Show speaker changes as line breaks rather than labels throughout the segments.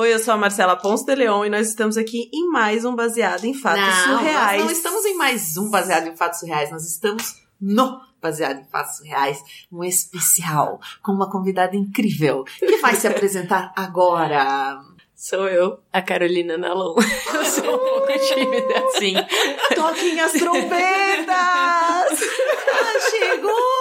Oi, eu sou a Marcela Ponce de Leon e nós estamos aqui em mais um Baseado em Fatos
não,
Surreais.
Nós não estamos em mais um Baseado em Fatos Surreais, nós estamos no Baseado em Fatos Surreais, um especial com uma convidada incrível que vai se apresentar agora.
Sou eu, a Carolina Nalon. Eu sou um pouco tímida, assim.
Toquem as trombetas!
ah, chegou!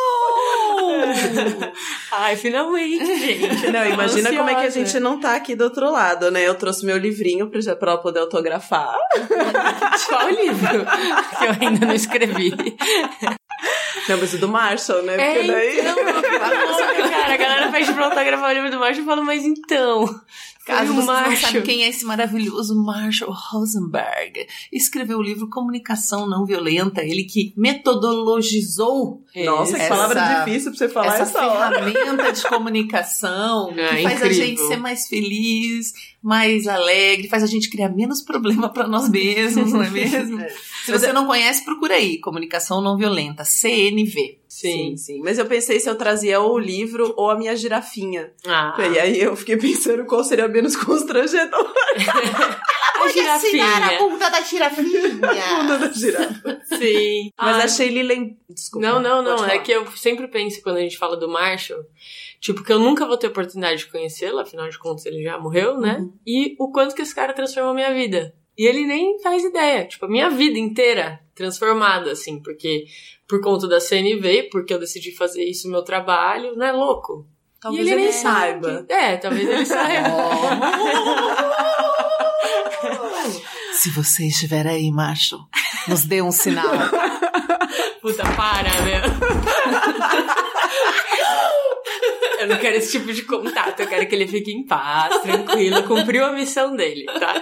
Ai, finalmente, gente.
Não, imagina como é que a
Ansiosa.
gente não tá aqui do outro lado, né? Eu trouxe meu livrinho pra, pra ela poder autografar.
Qual livro? Que eu ainda não escrevi.
Não, mas o do Marshall, né?
É,
Porque daí...
então, eu louca, cara. A galera pede pra autografar o livro do Marshall e fala, mas então...
Caso
o
vocês não
Marshall.
sabem quem é esse maravilhoso Marshall Rosenberg, escreveu o livro Comunicação Não Violenta, ele que metodologizou
Nossa, que
Essa-
palavra difícil pra você falar
essa
essa, hora.
ferramenta de comunicação que
É,
faz a
incrível.
gente ser mais feliz, mais alegre, faz a gente criar menos problema para nós mesmos, não é mesmo? Se você não conhece, procura aí, Comunicação Não Violenta, CNV.
Sim.
Sim, sim. Mas eu pensei se eu trazia ou o livro ou a minha girafinha.
Ah,
E aí eu fiquei pensando qual seria menos constrangedor.
a girafinha.
bunda da girafinha.
Bunda da girafa.
Sim.
Mas
Ai,
achei ele lem... Desculpa.
Não, não, não. É que eu sempre penso quando a gente fala do Marshall, tipo, que eu nunca vou ter oportunidade de conhecê-lo, afinal de contas ele já morreu, né?
Uhum.
E o quanto que esse cara transformou a minha vida. E ele nem faz ideia. Tipo, a minha vida inteira transformada, assim, porque por conta da CNV, porque eu decidi fazer isso no meu trabalho, não é louco?
Talvez
e ele, nem
saiba.
sabe. É, talvez ele saiba.
Se você estiver aí, macho, nos dê um sinal.
Puta, para, meu. Eu não quero esse tipo de contato, eu quero que ele fique em paz, tranquilo, cumpriu a missão dele, tá?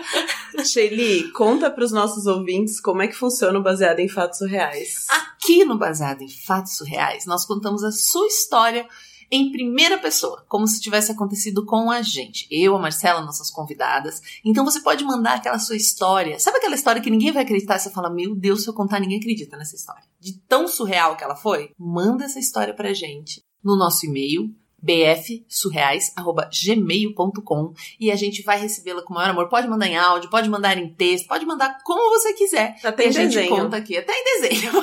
Shelly, conta pros nossos ouvintes como é que funciona o baseado em fatos reais.
Aqui no Baseado em Fatos Surreais, nós contamos a sua história em primeira pessoa, como se tivesse acontecido com a gente. Eu, a Marcela, nossas convidadas. Então você pode mandar aquela sua história. Sabe aquela história que ninguém vai acreditar? Você fala, meu Deus, se eu contar, ninguém acredita nessa história. De tão surreal que ela foi, manda essa história pra gente no nosso e-mail bfsurreais.gmail.com e a gente vai recebê-la com o maior amor. Pode mandar em áudio, pode mandar em texto, pode mandar como você quiser.
Até em
a gente
desenho.
conta aqui, até em desenho.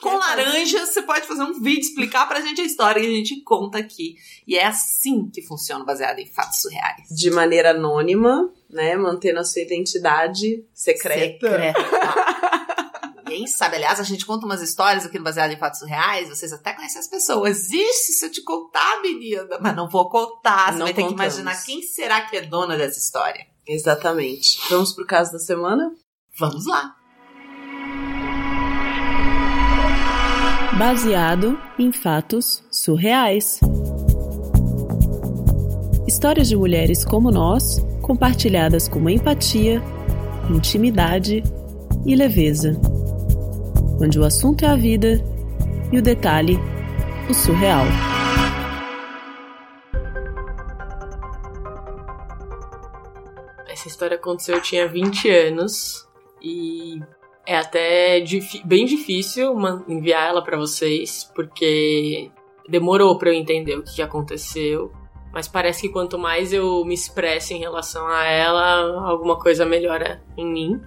Com laranja, você pode fazer um vídeo, explicar pra gente a história e a gente conta aqui. E é assim que funciona, baseado em fatos surreais.
De maneira anônima, né? Mantendo a sua identidade secreta.
Secreta. Ninguém sabe. Aliás, a gente conta umas histórias aqui no Baseado em Fatos Surreais. Vocês até conhecem as pessoas. Ixi, se eu te contar, menina. Mas não vou contar. Você
Não
vai ter que
contamos.
imaginar quem será que é dona dessa história.
Exatamente. Vamos pro caso da semana?
Vamos lá.
Baseado em fatos surreais. Histórias de mulheres como nós, compartilhadas com empatia, intimidade e leveza. Onde o assunto é a vida e o detalhe, o surreal.
Essa história aconteceu, eu tinha 20 anos e é até bem difícil enviar ela pra vocês, porque demorou pra eu entender o que aconteceu. Mas parece que quanto mais eu me expresso em relação a ela, alguma coisa melhora em mim.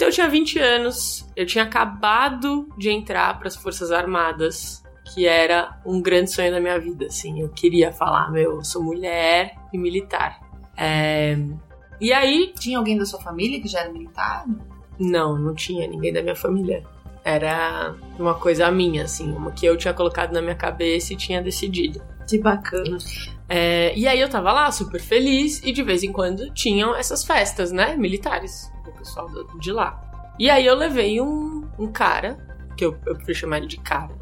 Então eu tinha 20 anos, eu tinha acabado de entrar para as Forças Armadas, que era um grande sonho da minha vida, assim. Eu queria falar, meu, eu sou mulher e militar. É, E aí,
Tinha alguém da sua família que já era militar?
não, não tinha ninguém da minha família. Era uma coisa minha, assim, uma que eu tinha colocado na minha cabeça e tinha decidido.
Que bacana.
É, e aí eu tava lá, super feliz, e de vez em quando tinham essas festas, né? Militares, do pessoal de lá. E aí eu levei um, um cara, que eu, eu prefiro chamar ele de cara,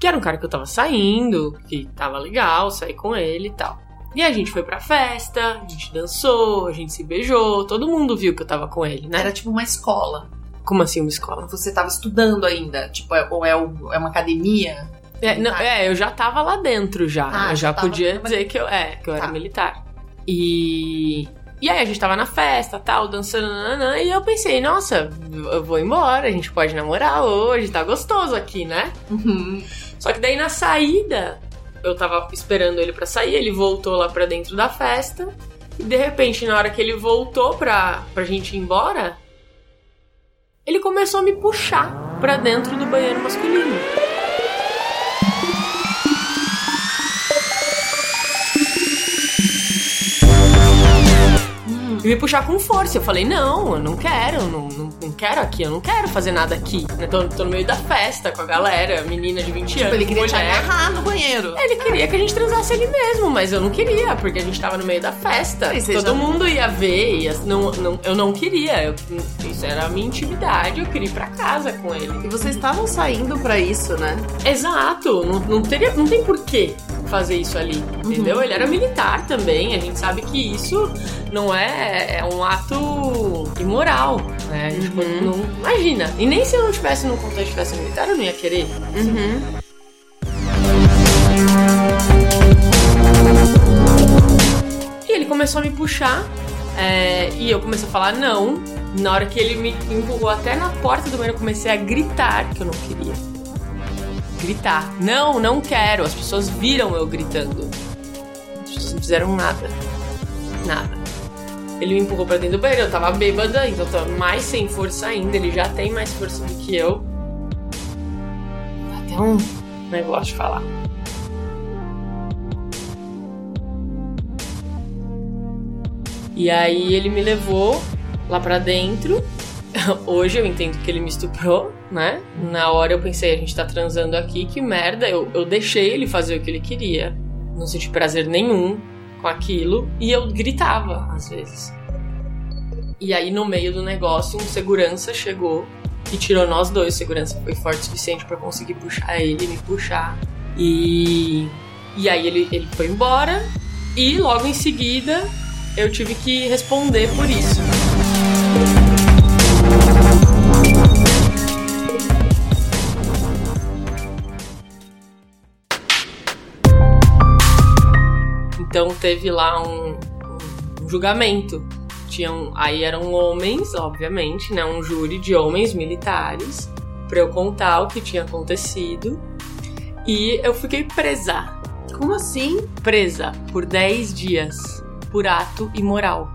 que era um cara que eu tava saindo, que tava legal, saí com ele e tal. E a gente foi pra festa, a gente dançou, a gente se beijou, todo mundo viu que eu tava com ele, né?
Era tipo uma escola.
Como assim uma escola?
Você tava estudando ainda? Tipo, é- ou é, o- é uma academia?
É, não, é, eu já tava lá dentro já.
Ah,
eu já podia dizer que eu, é, que eu era
Tá.
militar. E. E aí a gente tava na festa, tal, dançando, nananã, e eu pensei, nossa, eu vou embora, a gente pode namorar hoje, tá gostoso aqui, né?
Uhum.
Só que daí na saída, eu tava esperando ele pra sair, ele voltou lá pra dentro da festa, E de repente, na hora que ele voltou pra, pra gente ir embora, ele começou a me puxar pra dentro do banheiro masculino. Me puxar com força. Eu falei, não, eu não quero, não, não, não quero aqui, eu não quero fazer nada aqui. Eu tô, tô no meio da festa com a galera, menina de 20
Tipo,
anos.
ele queria te
mulher.
agarrar no banheiro.
Ele queria que a gente transasse ali mesmo, mas eu não queria, porque a gente tava no meio da festa. Todo
já-
mundo ia ver, ia, não, não, eu não queria. eu- isso era a minha intimidade, eu queria ir pra casa com ele.
E vocês estavam saindo pra isso, né?
Exato, não, não, teria, não tem porquê fazer isso ali,
Uhum.
entendeu? Ele era militar também, a gente sabe que isso não é, é um ato imoral, né? Tipo,
Uhum.
não, imagina, e nem se eu não tivesse num contexto tivesse militar, eu não ia querer.
Uhum.
E ele começou a me puxar é, e eu comecei a falar não. Na hora que ele me empurrou até na porta do banheiro, eu comecei a gritar que eu não queria. Gritar. Não, não quero. As pessoas viram eu gritando. As pessoas não fizeram nada. Nada. Ele me empurrou pra dentro do banheiro, eu tava bêbada, então eu tava mais sem força ainda. Ele já tem mais força do que eu. Até um negócio de falar. E aí ele me levou lá pra dentro. Hoje eu entendo que ele me estuprou, né? Na hora eu pensei, a gente tá transando aqui, que merda. Eu, eu deixei ele fazer o que ele queria. Não senti prazer nenhum com aquilo. E eu gritava, às vezes. E aí, no meio do negócio, um segurança chegou e tirou nós dois. O segurança foi forte o suficiente pra conseguir puxar ele, me puxar. E, e aí ele, ele foi embora. E logo em seguida eu tive que responder por isso. Então teve lá um, um julgamento. Tinham, aí eram homens, obviamente, né? Um júri de homens militares para eu contar o que tinha acontecido. E eu fiquei presa
Como assim?
presa por 10 dias por ato imoral.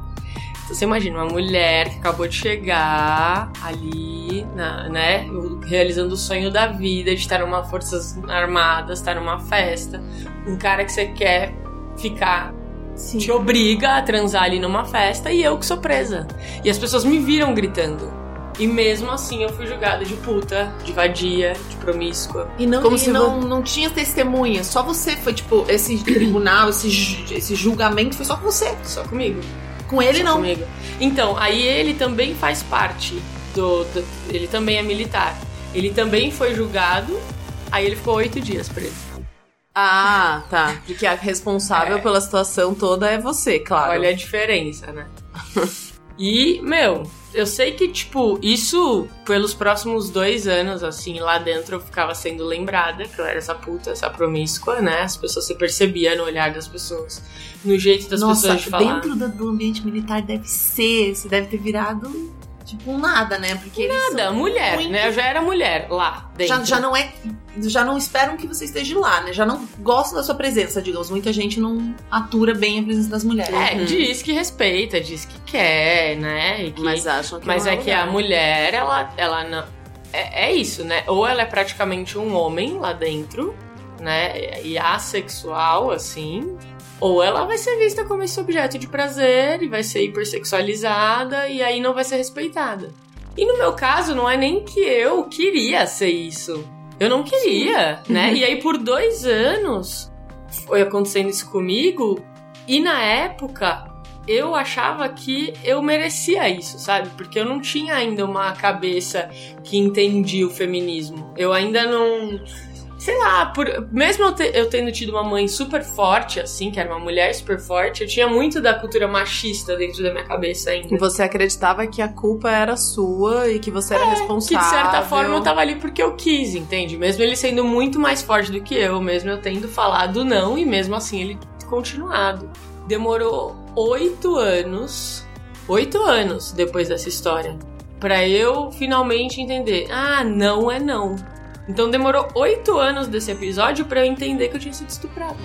Então você imagina uma mulher que acabou de chegar ali, na- né, realizando o sonho da vida de estar numa forças armadas, estar numa festa, um cara que você quer ficar
Sim.
te obriga a transar ali numa festa e eu que sou presa. E as pessoas me viram gritando. E mesmo assim eu fui julgada de puta, de vadia, de promíscua.
E não,
Como
e
se
não, não tinha testemunha, só você foi, tipo, esse tribunal, esse, esse julgamento foi só com você.
Só comigo.
Com ele
Só
não.
comigo. Então, aí ele também faz parte do, do- Ele também é militar. Ele também foi julgado. Aí ele ficou oito dias preso.
Ah, tá. De que a responsável
É.
pela situação toda é você, claro.
Olha a diferença, né? e, meu, eu sei que, tipo, isso pelos próximos dois anos, assim, lá dentro eu ficava sendo lembrada que eu era essa puta, essa promíscua, né? As pessoas se percebia no olhar das pessoas, no jeito das
Nossa,
pessoas de falar.
dentro do, do ambiente militar deve ser, você deve ter virado, tipo, um nada, né? Porque eles
Nada, mulher,
muito-
né? Eu já era mulher lá dentro.
Já, já não é. Já não esperam que você esteja lá, né? Já não gostam da sua presença, digamos. Muita gente não atura bem a presença das mulheres.
É,
Uhum.
diz que respeita, diz que quer, né? E que
Mas acham que
Mas
não
é que a mulher, ela, ela não. É, é isso, né? Ou ela é praticamente um homem lá dentro, né? E assexual, assim. Ou ela vai ser vista como esse objeto de prazer e vai ser hipersexualizada e aí não vai ser respeitada. E no meu caso, não é nem que eu queria ser isso. Eu não queria, né? E aí por dois anos foi acontecendo isso comigo. E na época, eu achava que eu merecia isso, sabe? Porque eu não tinha ainda uma cabeça que entendia o feminismo. Eu ainda não. Sei lá, por, mesmo eu, te- eu tendo tido uma mãe super forte, assim, que era uma mulher super forte, eu tinha muito da cultura machista dentro da minha cabeça ainda.
E você acreditava que a culpa era sua e que você era
Que
responsável.
de certa forma eu tava ali porque eu quis, entende? Mesmo ele sendo muito mais forte do que eu, mesmo eu tendo falado não e mesmo assim ele continuado. Demorou oito anos, oito anos depois dessa história, pra eu finalmente entender: ah, não é não. Então demorou oito anos desse episódio pra eu entender que eu tinha sido estuprada.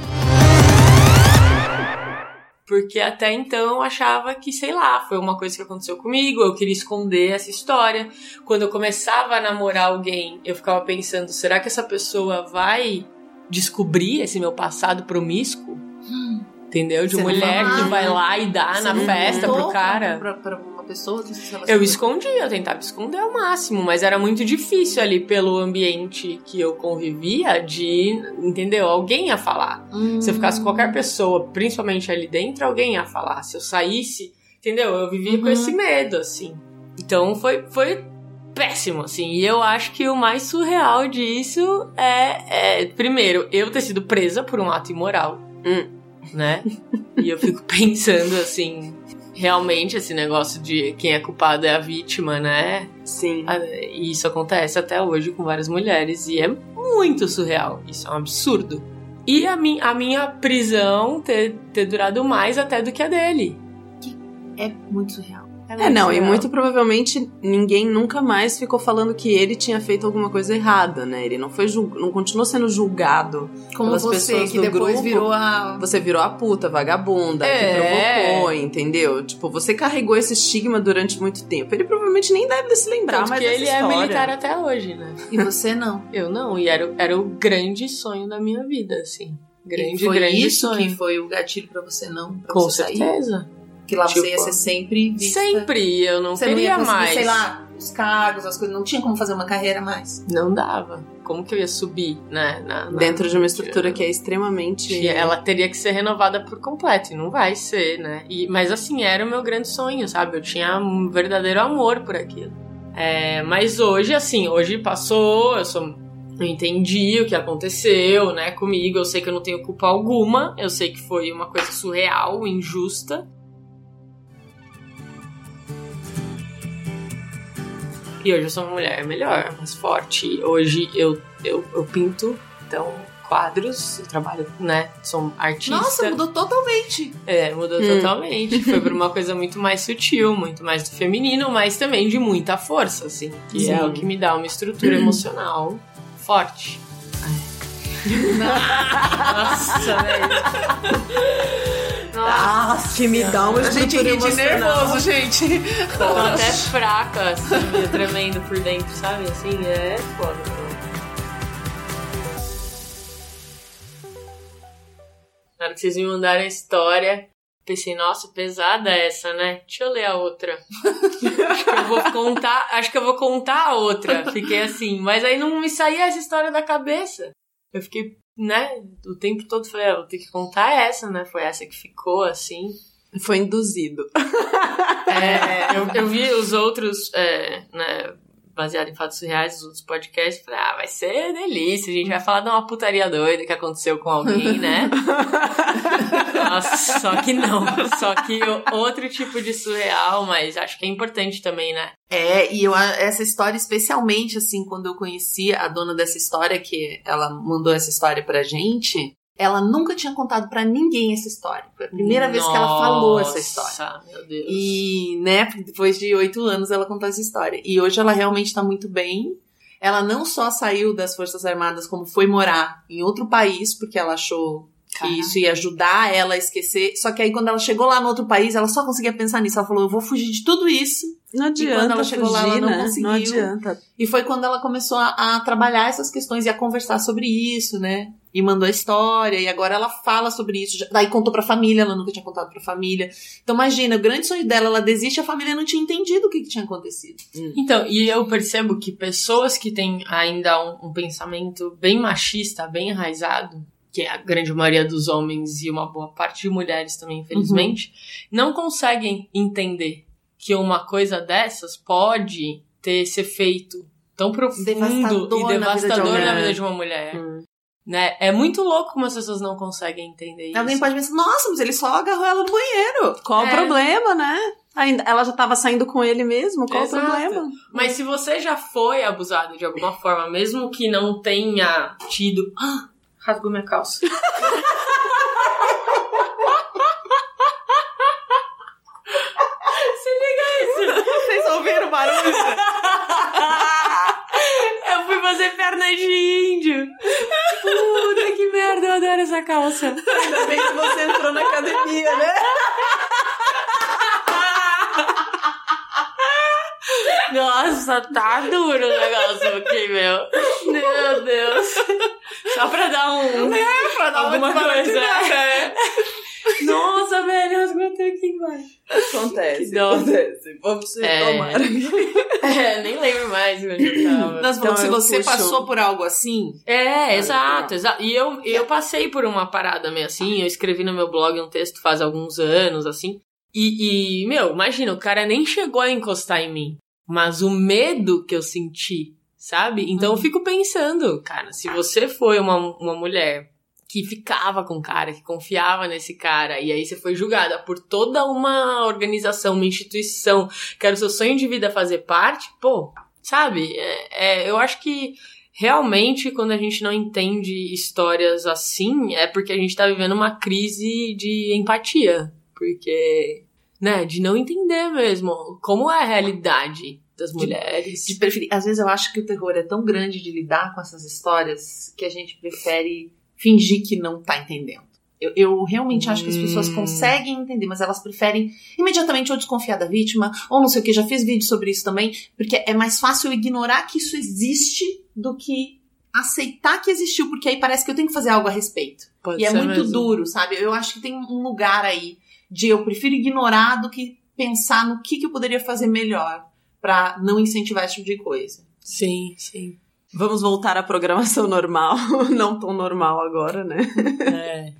Porque até então eu achava que, sei lá, foi uma coisa que aconteceu comigo, eu queria esconder essa história. Quando eu começava a namorar alguém, eu ficava pensando, será que essa pessoa vai descobrir esse meu passado promíscuo? Entendeu? De
Você
mulher
fala,
que vai lá e dá
Você
na festa pro cara.
Pra, pra uma pessoa
Eu escondia, eu tentava esconder ao máximo, mas era muito difícil ali pelo ambiente que eu convivia de, entendeu? Alguém ia falar.
Hum.
Se eu ficasse com qualquer pessoa, principalmente ali dentro, alguém ia falar. Se eu saísse, entendeu? Eu vivia com
Uhum.
esse medo, assim. Então foi, foi péssimo, assim. E eu acho que o mais surreal disso é, é, primeiro, eu ter sido presa por um ato imoral.
Hum.
Né? e eu fico pensando, assim, realmente esse negócio de quem é culpado é a vítima, né?
Sim.
Ah, E isso acontece até hoje com várias mulheres e é muito surreal. Isso é um absurdo. E a, mi a minha prisão ter, ter durado mais até do que a dele.
É muito surreal.
É,
muito
não, e
surreal.
muito provavelmente ninguém nunca mais ficou falando que ele tinha feito alguma coisa errada, né? Ele não foi jul- não continuou sendo julgado.
Como
Pelas
você,
pessoas
que
do
depois
grupo,
virou a...
Você virou a puta, vagabunda,
É.
que provocou, entendeu? Tipo, você carregou esse estigma durante muito tempo. Ele provavelmente nem deve se lembrar
Tanto
mais
que
dessa
ele é militar até hoje, né?
E você não.
Eu não, e era, o- era o grande sonho da minha vida, assim. Grande,
e foi
grande
isso
sonho.
que foi o gatilho pra você não pra
Com
você sair? Que lá você ia
Tipo,
ser sempre vista.
Sempre, eu não
Você não
queria
ia conseguir,
mais.
sei lá, os cargos, as coisas. Não tinha como fazer uma carreira mais.
Não dava. Como que eu ia subir, né? na- na-
Dentro de uma estrutura que é extremamente.
que ela teria que ser renovada por completo, e não vai ser, né? E, mas assim, era o meu grande sonho, sabe? Eu tinha um verdadeiro amor por aquilo. É, mas hoje, assim, hoje passou, eu sou. Eu entendi o que aconteceu, né, comigo. Eu sei que eu não tenho culpa alguma. Eu sei que foi uma coisa surreal, injusta. E hoje eu sou uma mulher melhor, mais forte. Hoje eu, eu, eu pinto, então, quadros, eu trabalho, né? Sou artista.
Nossa, mudou totalmente.
É, mudou
Hum.
totalmente. Foi pra uma coisa muito mais sutil, muito mais do feminino, mas também de muita força, assim. Que
Sim.
é o que me dá uma estrutura emocional forte. Nossa, velho.
Nossa, que me dá uma
A gente ri de nervoso, gente.
Tô até fraca, assim, tremendo por dentro, sabe? Assim, é foda. Na hora que vocês me mandaram a história, pensei, nossa, pesada essa, né? Deixa eu ler a outra. acho que eu vou contar, acho que eu vou contar a outra. Fiquei assim, mas aí não me saía essa história da cabeça. Eu fiquei, né, o tempo todo falei, ah, vou ter que contar essa, né? Foi essa que ficou assim.
Foi induzido.
É, eu, eu vi os outros, é, né, baseado em fatos reais, os outros podcasts, falei, ah, vai ser delícia, a gente vai falar de uma putaria doida que aconteceu com alguém, né? Nossa, só que não. Só que outro tipo de surreal, mas acho que é importante também, né?
É, e eu, essa história, especialmente assim, quando eu conheci a dona dessa história, que ela mandou essa história pra gente, ela nunca tinha contado pra ninguém essa história. Foi a primeira vez que ela falou essa história.
Nossa, meu Deus.
E, né, depois de oito anos ela contou essa história. E hoje ela realmente tá muito bem. Ela não só saiu das Forças Armadas, como foi morar em outro país, porque ela achou
Caraca.
isso ia ajudar ela a esquecer. Só que aí quando ela chegou lá no outro país, ela só conseguia pensar nisso. Ela falou, eu vou fugir de tudo isso.
Não adianta.
quando ela chegou lá, ela
fugir,
não
né?
conseguiu.
Não adianta.
E foi quando ela começou a, a trabalhar essas questões e a conversar sobre isso, né? E mandou a história, e agora ela fala sobre isso. Já- Daí contou pra família, ela nunca tinha contado pra família. Então imagina, o grande sonho dela, ela desiste, a família não tinha entendido o que, que tinha acontecido.
Então, e eu percebo que pessoas que têm ainda um, um pensamento bem machista, bem enraizado, que é a grande maioria dos homens e uma boa parte de mulheres também, infelizmente, não conseguem entender que uma coisa dessas pode ter esse efeito tão profundo
Devastador
e
na vida de
devastador na vida de uma mulher.
Hum.
Né? É muito louco como as pessoas não conseguem entender isso.
Alguém pode pensar, nossa, mas ele só agarrou ela no banheiro.
Qual
É.
o problema, né? Ainda, ela já tava saindo com ele mesmo, qual
Exato.
o problema?
Mas se você já foi abusado de alguma forma, mesmo que não tenha tido. Ah, rasgou minha calça. Se liga isso!
Vocês ouviram o barulho?
eu fui fazer pernas de índio. Tipo, puta que merda, eu adoro essa calça.
Ainda bem que você entrou na academia, né?
Nossa, tá duro o negócio aqui, meu. Pra dar Alguma
uma
coisa.
desbaratinada, é.
Nossa, velho, eu esgotei aqui embaixo.
Acontece.
Que dó.
acontece. Vamos
É.
retomar.
É, nem lembro mais onde eu tava.
Nós falamos, se
eu
você
puxo-
passou por algo assim,
É, exato, exato. E eu, eu passei por uma parada meio assim, eu escrevi no meu blog um texto faz alguns anos, assim. E, e, meu, imagina, o cara nem chegou a encostar em mim. Mas o medo que eu senti, sabe? Então eu fico pensando, cara, se você foi uma, uma mulher que ficava com o cara, que confiava nesse cara, e aí você foi julgada por toda uma organização, uma instituição, que era o seu sonho de vida fazer parte, pô, sabe? É, é, eu acho que realmente quando a gente não entende histórias assim, é porque a gente tá vivendo uma crise de empatia. Porque, né, de não entender mesmo como é a realidade das mulheres.
de preferir. Às vezes eu acho que o terror é tão grande de lidar com essas histórias que a gente prefere fingir que não tá entendendo. Eu, eu realmente acho que as pessoas
Hum.
conseguem entender, mas elas preferem imediatamente ou desconfiar da vítima, ou não sei o que, já fiz vídeo sobre isso também, porque é mais fácil ignorar que isso existe do que aceitar que existiu, porque aí parece que eu tenho que fazer algo a respeito.
Pode
E é muito
mesmo.
duro, sabe? Eu acho que tem um lugar aí de eu prefiro ignorar do que pensar no que, que eu poderia fazer melhor pra não incentivar esse tipo de coisa.
Sim, sim.
Vamos voltar à programação normal. Não tão normal agora, né?
É.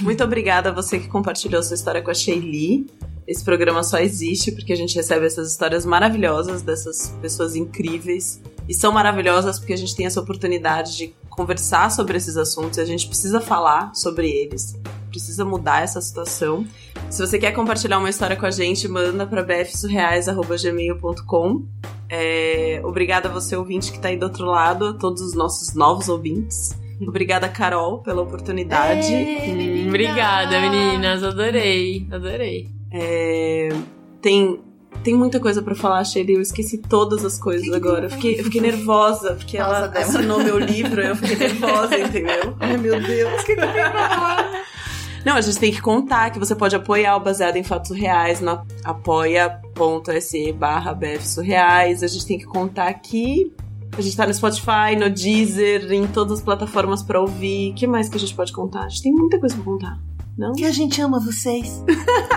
Muito obrigada a você que compartilhou sua história com a Sheili. Esse programa só existe porque a gente recebe essas histórias maravilhosas dessas pessoas incríveis. E são maravilhosas porque a gente tem essa oportunidade de conversar sobre esses assuntos e a gente precisa falar sobre eles. Precisa mudar essa situação. Se você quer compartilhar uma história com a gente, manda para bfsurreais.gmail.com. É, obrigada a você, ouvinte, que tá aí do outro lado, a todos os nossos novos ouvintes. Obrigada, Carol, pela oportunidade.
Hum, Obrigada, meninas. Adorei, adorei.
É, tem, tem muita coisa pra falar, Shelly. Eu esqueci todas as coisas agora. Eu fiquei, eu fiquei nervosa, porque
Pausa,
ela
Débora.
assinou meu livro e eu fiquei nervosa, entendeu? Ai, meu Deus, o que, que eu tenho pra falar? Não, a gente tem que contar que você pode apoiar o Baseado em Fatos Reais no apoia.se barra bfsurreais. A gente tem que contar que a gente tá no Spotify, no Deezer, em todas as plataformas pra ouvir. O que mais que a gente pode contar? A gente tem muita coisa pra contar, não?
Que a gente ama vocês.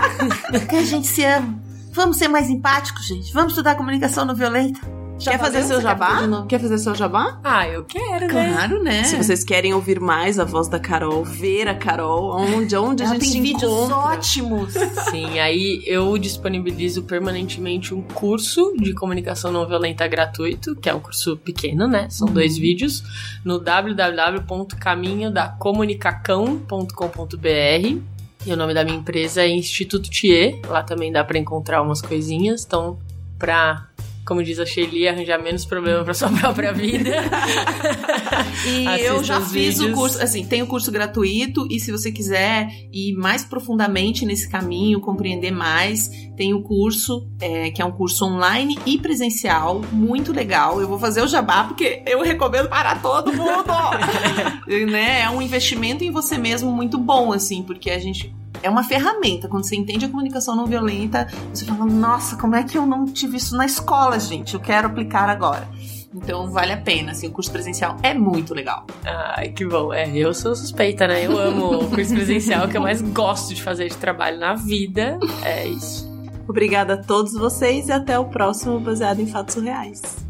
que a gente se ama. Vamos ser mais empáticos, gente. Vamos estudar comunicação não violenta.
Quer fazer seu jabá? Quer fazer seu jabá?
Ah, eu quero, né?
Claro, né?
Se vocês querem ouvir mais a voz da Carol, ver a Carol, onde, onde a gente
tem
te
vídeos
encontra.
ótimos.
Sim, aí eu disponibilizo permanentemente um curso de comunicação não violenta gratuito, que é um curso pequeno, né? São dois vídeos, no www.caminhodacomunicacão.com.br. E o nome da minha empresa é Instituto Thier. Lá também dá pra encontrar umas coisinhas. Então, pra, como diz a Shelly, arranjar menos problema pra sua própria vida.
E eu já fiz o
vídeos.
curso, assim, tem o curso gratuito e se você quiser ir mais profundamente nesse caminho, compreender mais, tem o curso, é, que é um curso online e presencial, muito legal. Eu vou fazer o jabá porque eu recomendo para todo mundo. né? É um investimento em você mesmo muito bom, assim, porque a gente é uma ferramenta. Quando você entende a comunicação não violenta, você fala, nossa, como é que eu não tive isso na escola, gente? Eu quero aplicar agora. Então vale a pena, assim, o curso presencial é muito legal.
Ai, que bom. É, eu sou suspeita, né? Eu amo o curso presencial, que eu mais gosto de fazer de trabalho na vida. É isso.
Obrigada a todos vocês e até o próximo Baseado em Fatos Reais.